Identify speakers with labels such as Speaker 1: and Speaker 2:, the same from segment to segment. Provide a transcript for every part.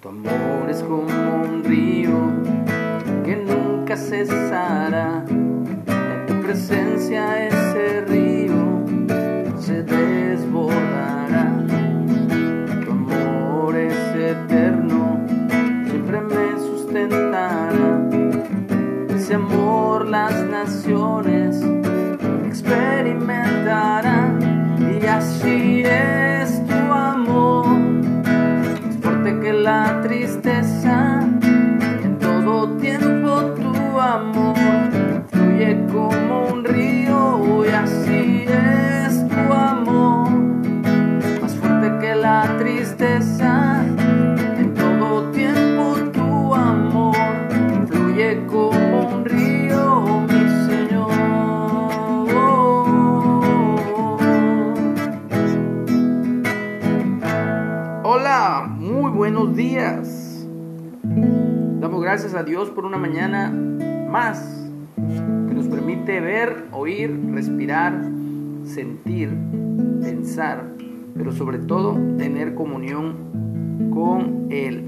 Speaker 1: Tu amor es como un río que nunca cesará. En tu presencia ese río se desbordará. Tu amor es eterno, siempre me sustentará. Ese amor las naciones experimentarán y así es la tristeza. En todo tiempo tu amor fluye como un río y así es tu amor, más fuerte que la tristeza. Días. Damos gracias a Dios por una mañana más que nos permite ver, oír, respirar, sentir, pensar, pero sobre todo tener comunión con Él.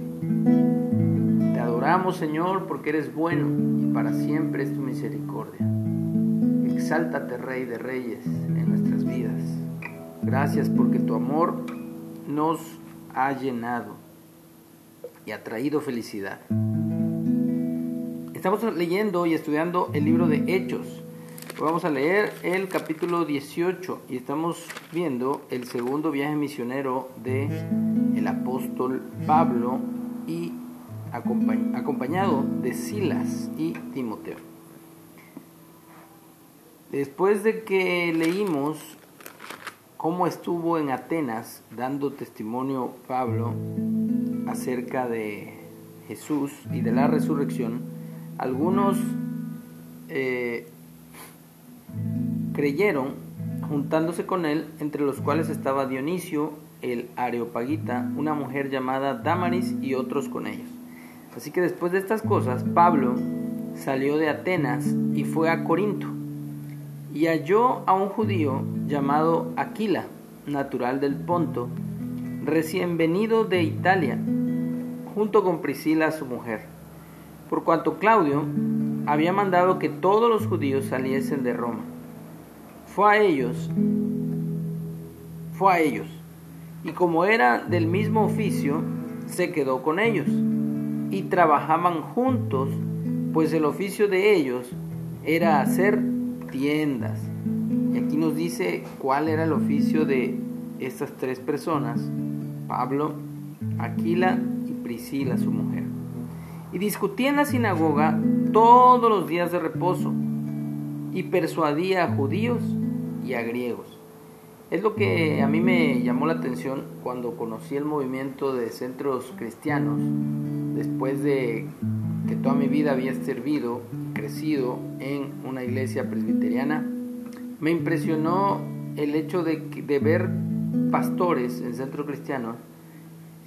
Speaker 1: Te adoramos Señor porque eres bueno y para siempre es tu misericordia. Exáltate Rey de Reyes en nuestras vidas. Gracias porque tu amor nos ha llenado y ha traído felicidad. Estamos leyendo y estudiando el libro de Hechos. Vamos a leer el capítulo 18 y estamos viendo el segundo viaje misionero de el apóstol Pablo y acompañ- acompañado de Silas y Timoteo. Después de que leímos cómo estuvo en Atenas dando testimonio Pablo acerca de Jesús y de la resurrección, algunos eh, creyeron juntándose con él, entre los cuales estaba Dionisio, el Areopagita, una mujer llamada Damaris y otros con ellos. Así que después de estas cosas, Pablo salió de Atenas y fue a Corinto y halló a un judío llamado Aquila, natural del Ponto, recién venido de Italia, junto con Priscila su mujer, por cuanto Claudio había mandado que todos los judíos saliesen de Roma. Fue a ellos, fue a ellos, y como era del mismo oficio, se quedó con ellos, y trabajaban juntos, pues el oficio de ellos era hacer tiendas. Y aquí nos dice cuál era el oficio de estas tres personas, Pablo, Aquila Priscila, su mujer. Y discutía en la sinagoga todos los días de reposo y persuadía a judíos y a griegos. Es lo que a mí me llamó la atención cuando conocí el movimiento de centros cristianos, después de que toda mi vida había servido, crecido en una iglesia presbiteriana, me impresionó el hecho de, de ver pastores en centros cristianos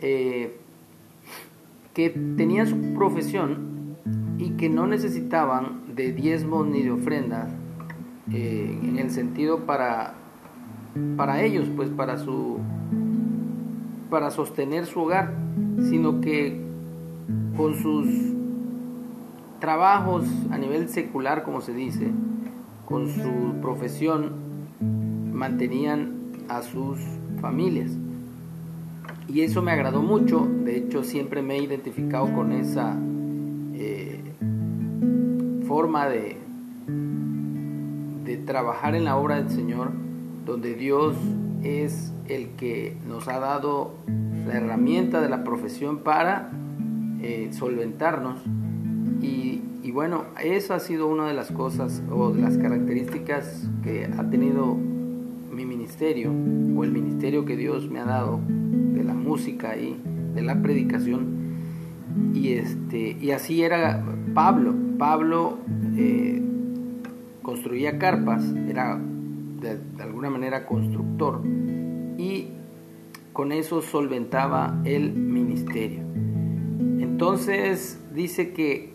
Speaker 1: eh, que tenían su profesión y que no necesitaban de diezmos ni de ofrendas eh, en el sentido para para ellos pues para su para sostener su hogar sino que con sus trabajos a nivel secular como se dice con su profesión mantenían a sus familias y eso me agradó mucho. De hecho siempre me he identificado con esa eh, forma de de trabajar en la obra del Señor donde Dios es el que nos ha dado la herramienta de la profesión para eh, solventarnos. Y, y bueno, eso ha sido una de las cosas o de las características que ha tenido mi ministerio o el ministerio que Dios me ha dado de la música y de la predicación. Y este y así era Pablo. Pablo eh, construía carpas era de, de alguna manera constructor y con eso solventaba el ministerio. Entonces dice que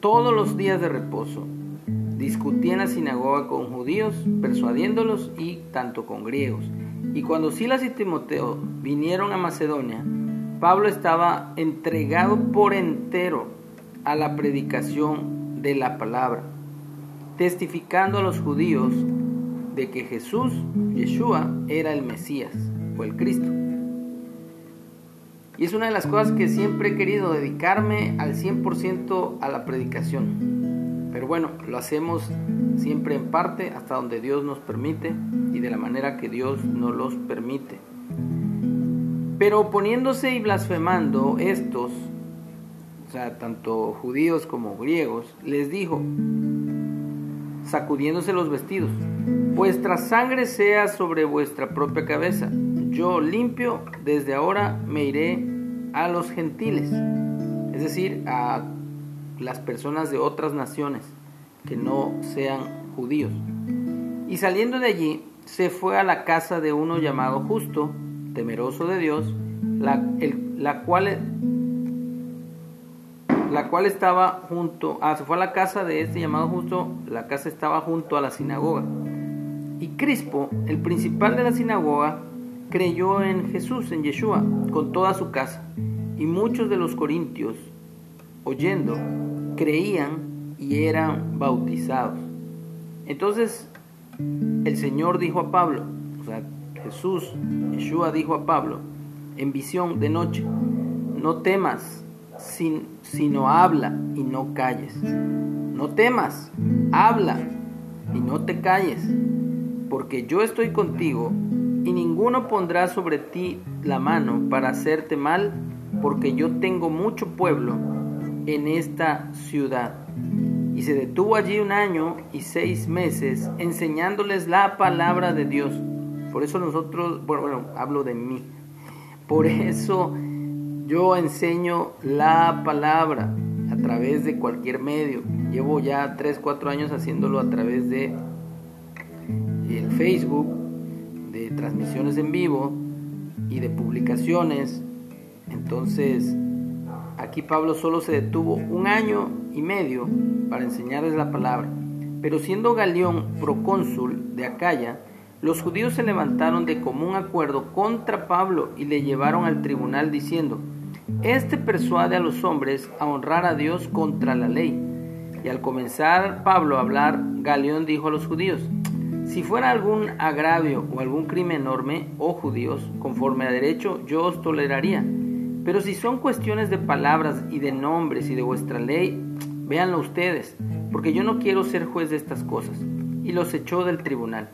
Speaker 1: todos los días de reposo discutía en la sinagoga con judíos, persuadiéndolos y tanto con griegos. Y cuando Silas y Timoteo vinieron a Macedonia, Pablo estaba entregado por entero a la predicación de la palabra, testificando a los judíos de que Jesús, Yeshua, era el Mesías o el Cristo. Y es una de las cosas que siempre he querido, dedicarme al 100% a la predicación. Pero bueno, lo hacemos siempre en parte hasta donde Dios nos permite y de la manera que Dios nos los permite. Pero oponiéndose y blasfemando estos, o sea, tanto judíos como griegos, les dijo, sacudiéndose los vestidos, vuestra sangre sea sobre vuestra propia cabeza. Yo limpio, desde ahora me iré a los gentiles, es decir, a las personas de otras naciones que no sean judíos. Y saliendo de allí, se fue a la casa de uno llamado justo, temeroso de Dios, la, la cual la cual estaba junto, ah, se fue a la casa de este llamado justo, la casa estaba junto a la sinagoga. Y Crispo, el principal de la sinagoga, creyó en Jesús, en Yeshua, con toda su casa. Y muchos de los corintios, oyendo, creían y eran bautizados. Entonces el Señor dijo a Pablo, o sea, Jesús, Yeshua dijo a Pablo, en visión de noche, no temas, sino habla y no calles. No temas, habla y no te calles, porque yo estoy contigo y ninguno pondrá sobre ti la mano para hacerte mal, porque yo tengo mucho pueblo en esta ciudad. Y se detuvo allí un año y seis meses enseñándoles la palabra de Dios. Por eso nosotros, bueno, bueno hablo de mí. Por eso yo enseño la palabra a través de cualquier medio. Llevo ya 3, 4 años haciéndolo a través de el Facebook, de transmisiones en vivo y de publicaciones. Entonces, aquí Pablo solo se detuvo un año y medio para enseñarles la palabra. Pero siendo Galeón procónsul de Acaya, los judíos se levantaron de común acuerdo contra Pablo y le llevaron al tribunal diciendo, Este persuade a los hombres a honrar a Dios contra la ley. Y al comenzar Pablo a hablar, Galeón dijo a los judíos, si fuera algún agravio o algún crimen enorme, oh judíos, conforme a derecho, yo os toleraría. Pero si son cuestiones de palabras y de nombres y de vuestra ley, véanlo ustedes, porque yo no quiero ser juez de estas cosas. Y los echó del tribunal.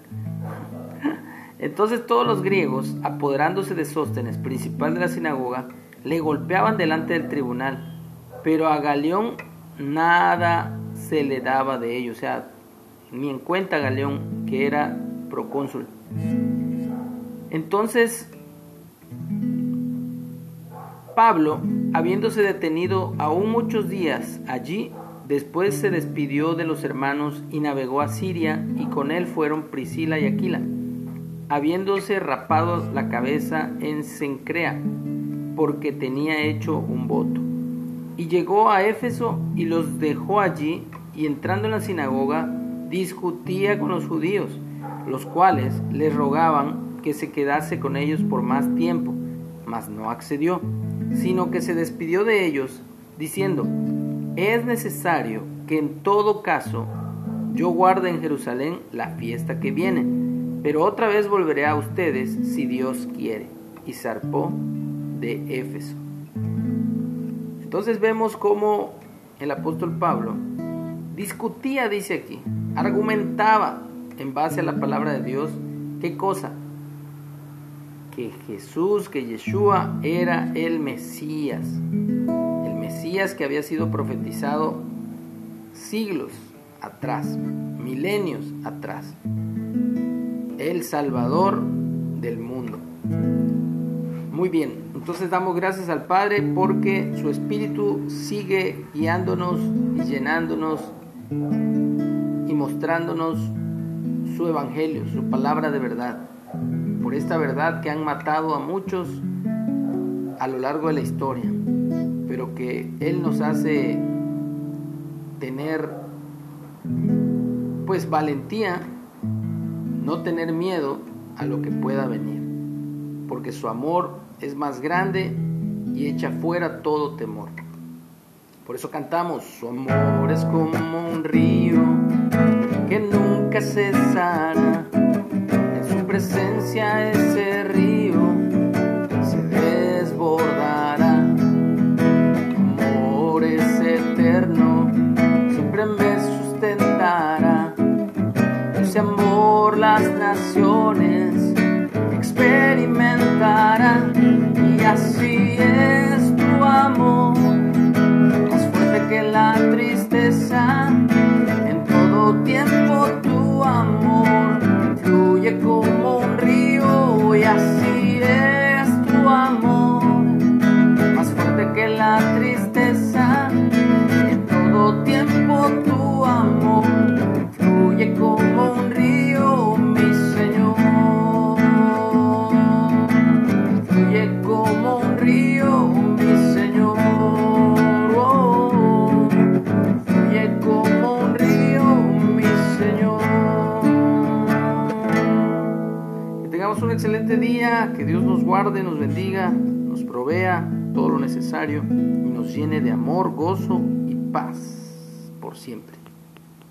Speaker 1: Entonces todos los griegos, apoderándose de Sóstenes, principal de la sinagoga, le golpeaban delante del tribunal, pero a Galeón nada se le daba de ello, o sea, ni en cuenta Galeón, que era procónsul. Entonces, Pablo, habiéndose detenido aún muchos días allí, después se despidió de los hermanos y navegó a Siria, y con él fueron Priscila y Aquila, habiéndose rapado la cabeza en Sencrea, porque tenía hecho un voto. Y llegó a Éfeso y los dejó allí, y entrando en la sinagoga, discutía con los judíos, los cuales le rogaban que se quedase con ellos por más tiempo, mas no accedió, sino que se despidió de ellos, diciendo, es necesario que en todo caso yo guarde en Jerusalén la fiesta que viene, pero otra vez volveré a ustedes si Dios quiere. Y zarpó de Éfeso. Entonces vemos cómo el apóstol Pablo discutía, dice aquí, argumentaba en base a la palabra de Dios, ¿qué cosa? Que Jesús, que Yeshua era el Mesías, el Mesías que había sido profetizado siglos atrás, milenios atrás, el Salvador del mundo. Muy bien, entonces damos gracias al Padre porque su Espíritu sigue guiándonos y llenándonos y mostrándonos su evangelio, su palabra de verdad por esta verdad que han matado a muchos a lo largo de la historia, pero que Él nos hace tener pues valentía, no tener miedo a lo que pueda venir, porque su amor es más grande y echa fuera todo temor. Por eso cantamos, su amor es como un río que nunca se presencia es excelente día, que Dios nos guarde, nos bendiga, nos provea todo lo necesario y nos llene de amor, gozo y paz por siempre.